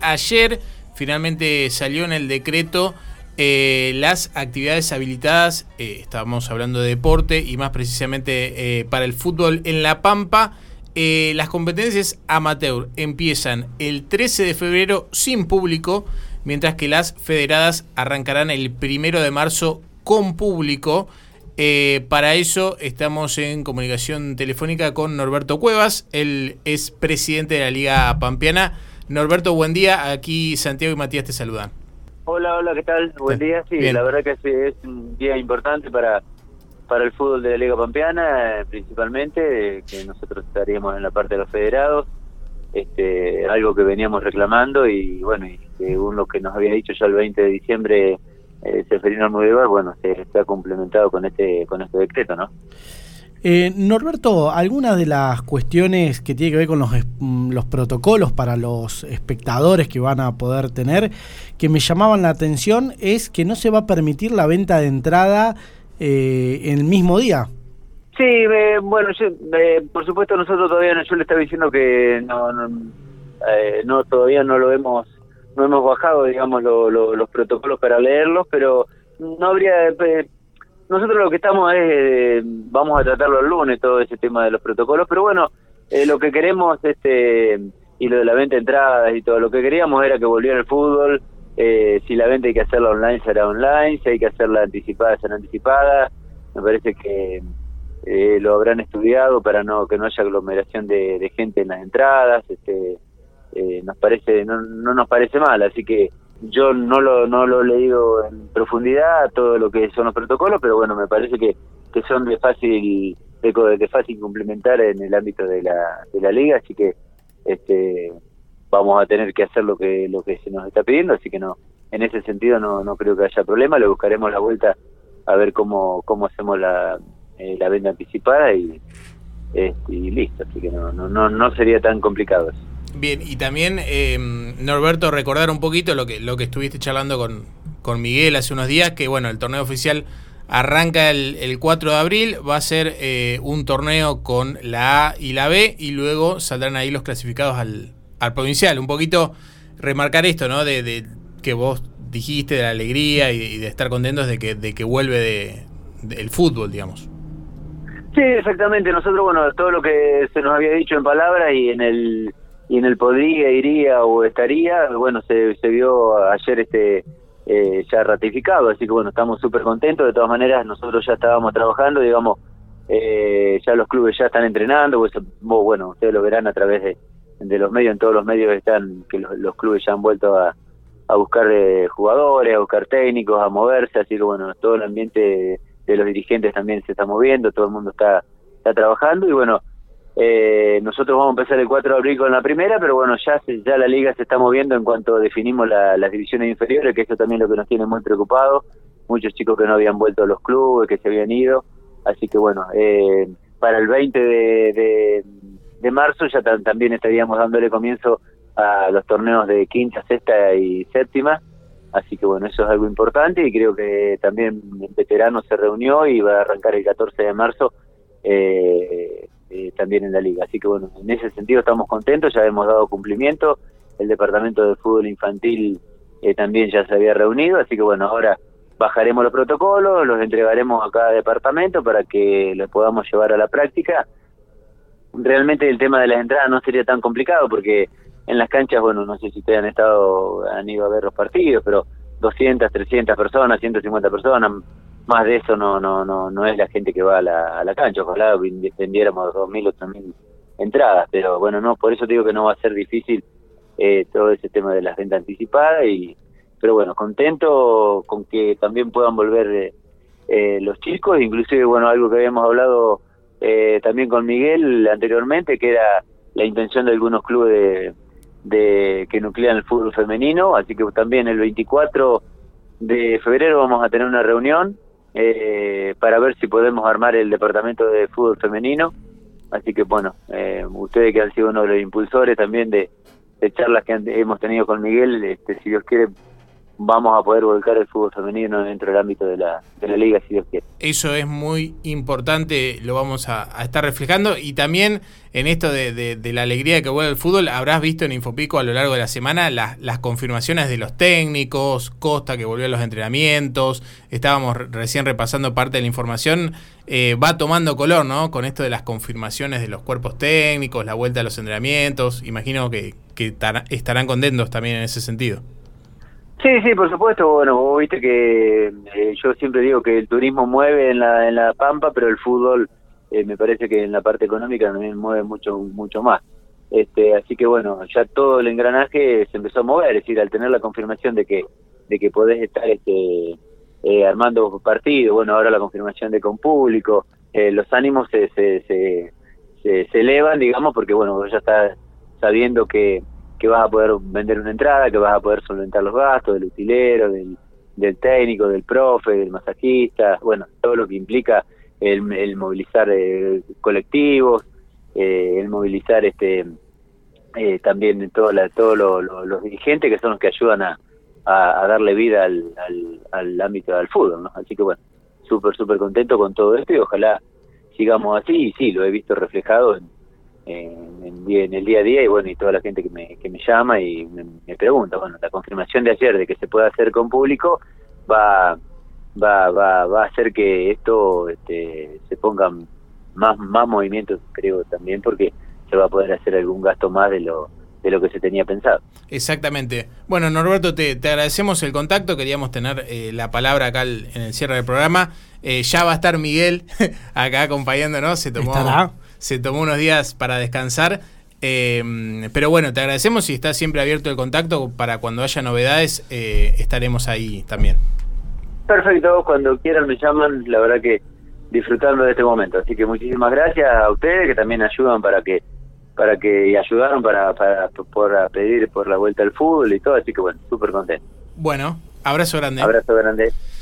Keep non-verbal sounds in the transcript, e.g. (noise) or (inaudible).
ayer finalmente salió en el decreto eh, las actividades habilitadas, eh, estábamos hablando de deporte y más precisamente eh, para el fútbol en La Pampa. las competencias amateur empiezan el 13 de febrero sin público, mientras que las federadas arrancarán el 1 de marzo con público. para eso estamos en comunicación telefónica con Norberto Cuevas, él es presidente de la Liga Pampeana. Norberto, buen día. Aquí Santiago y Matías te saludan. Hola, hola, ¿qué tal? Buen día. Sí, la verdad que es, un día importante para para el fútbol de la Liga Pampeana, eh, principalmente, eh, que nosotros estaríamos en la parte de los federados, este, algo que veníamos reclamando y bueno, y según lo que nos había dicho ya el 20 de diciembre eh, Seferino Almudévar, bueno, se, se ha complementado con este con este decreto, ¿no? Eh, Norberto, algunas de las cuestiones que tiene que ver con los, mm, los, protocolos para los espectadores que van a poder tener, que me llamaban la atención, es que no se va a permitir la venta de entrada eh, el mismo día. Sí, eh, bueno, por supuesto nosotros todavía no, yo le estaba diciendo que no, no, todavía no lo hemos no hemos bajado, digamos, los protocolos para leerlos, pero no habría nosotros lo que estamos es, eh, vamos a tratarlo el lunes, todo ese tema de los protocolos, pero bueno, eh, lo que queremos, este y lo de la venta de entradas y todo, lo que queríamos era que volviera el fútbol, eh, si la venta hay que hacerla online será online, si hay que hacerla anticipada será anticipada, me parece que lo habrán estudiado para no que no haya aglomeración de, gente en las entradas, este nos parece no, no nos parece mal, así que yo no lo, no lo he leído en profundidad todo lo que son los protocolos, pero bueno, me parece que, que son de fácil de, de fácil complementar en el ámbito de la, de la liga, así que este vamos a tener que hacer lo que lo que se nos está pidiendo, así que no en ese sentido no, no creo que haya problema, le buscaremos la vuelta a ver cómo cómo hacemos la, eh, la venta anticipada y, este, y listo, así que no no no, no sería tan complicado eso. Bien, y también, eh, Norberto, recordar un poquito lo que, lo que estuviste charlando con, con Miguel hace unos días, que bueno, el torneo oficial arranca el, el 4 de abril, va a ser eh, un torneo con la A y la B, y luego saldrán ahí los clasificados al, al provincial. Un poquito remarcar esto, ¿no? De, de que vos dijiste, de la alegría y, de estar contentos de que, de que vuelve de, el fútbol, digamos. Sí, exactamente. Nosotros, bueno, todo lo que se nos había dicho en palabras y en el y en el podría, iría o estaría, bueno, se, se vio ayer este eh, ya ratificado, así que bueno, estamos súper contentos, de todas maneras nosotros ya estábamos trabajando, digamos, eh, ya los clubes ya están entrenando, pues, bueno, ustedes lo verán a través de, de los medios, en todos los medios están, que los, clubes ya han vuelto a, a buscar eh, jugadores, a buscar técnicos, a moverse, así que bueno, todo el ambiente de los dirigentes también se está moviendo, todo el mundo está, está trabajando y bueno, eh, nosotros vamos a empezar el 4 de abril con la primera, pero bueno, ya ya la liga se está moviendo en cuanto definimos las divisiones inferiores, que eso también es lo que nos tiene muy preocupados. Muchos chicos que no habían vuelto a los clubes, que se habían ido. Así que bueno, eh, para el 20 de, de, marzo ya también estaríamos dándole comienzo a los torneos de quinta, sexta y séptima. Así que bueno, eso es algo importante y creo que también el veterano se reunió y va a arrancar el 14 de marzo. Eh, eh, también en la liga. Así que bueno, en ese sentido estamos contentos, ya hemos dado cumplimiento, el departamento de fútbol infantil eh, también ya se había reunido, así que bueno, ahora bajaremos los protocolos, los entregaremos a cada departamento para que los podamos llevar a la práctica. Realmente el tema de las entradas no sería tan complicado porque en las canchas, bueno, no sé si ustedes han estado, han ido a ver los partidos, pero 200, 300 personas, 150 personas, más de eso no no no no es la gente que va a la, a la cancha. Ojalá vendiéramos dos mil o tres mil entradas pero bueno no por eso digo que no va a ser difícil eh, todo ese tema de las ventas anticipadas y pero bueno contento con que también puedan volver eh, eh, los chicos inclusive bueno algo que habíamos hablado también con Miguel anteriormente que era la intención de algunos clubes de, de que nuclean el fútbol femenino así que también el 24 de febrero vamos a tener una reunión eh, para ver si podemos armar el departamento de fútbol femenino. Así que bueno, eh, ustedes que han sido uno de los impulsores también de, charlas que hemos tenido con Miguel, este, si Dios quiere, vamos a poder volcar el fútbol femenino dentro del ámbito de la, de la liga, si Dios quiere. Eso es muy importante, lo vamos a, estar reflejando. Y también en esto de, la alegría que vuelve el fútbol, habrás visto en Infopico a lo largo de la semana las, las confirmaciones de los técnicos, Costa que volvió a los entrenamientos, estábamos recién repasando parte de la información, eh, va tomando color, ¿no? Con esto de las confirmaciones de los cuerpos técnicos, la vuelta a los entrenamientos, imagino que, que estarán contentos también en ese sentido. Sí, sí, por supuesto. Bueno, vos viste que eh, yo siempre digo que el turismo mueve en la, en la Pampa, pero el fútbol eh, me parece que en la parte económica también mueve mucho mucho más. Este, así que bueno, ya todo el engranaje se empezó a mover, es decir, al tener la confirmación de que de que podés estar este eh, armando partidos, bueno, ahora la confirmación de con público, los ánimos se, se, se, se, elevan, digamos, porque bueno, ya estás sabiendo que que vas a poder vender una entrada, que vas a poder solventar los gastos del utilero, del, del técnico, del profe, del masajista, bueno, todo lo que implica el, movilizar eh, colectivos, eh, el movilizar este eh, también todo la, todos los dirigentes que son los que ayudan a, a, darle vida al, al, al, ámbito del fútbol, ¿no? Así que bueno, súper, súper contento con todo esto y ojalá sigamos así y sí, lo he visto reflejado en, en, el día a día y bueno, y toda la gente que me, que me llama y me, pregunta, bueno, la confirmación de ayer de que se puede hacer con público va va va, va a hacer que esto este, se pongan más más movimientos, creo también, porque se va a poder hacer algún gasto más de lo de lo que se tenía pensado. Exactamente. Bueno, Norberto, te, agradecemos el contacto. Queríamos tener eh, la palabra acá en el cierre del programa. Eh, ya va a estar Miguel (laughs) acá acompañándonos. Se tomó, se tomó unos días para descansar. Eh, pero bueno, te agradecemos y está siempre abierto el contacto para cuando haya novedades, eh, estaremos ahí también. Perfecto, cuando quieran me llaman, la verdad que disfrutando de este momento. Así que muchísimas gracias a ustedes que también ayudan para que para que ayudaron para, para, pedir por la vuelta al fútbol y todo, así que bueno, súper contento. Bueno, abrazo grande. Abrazo grande.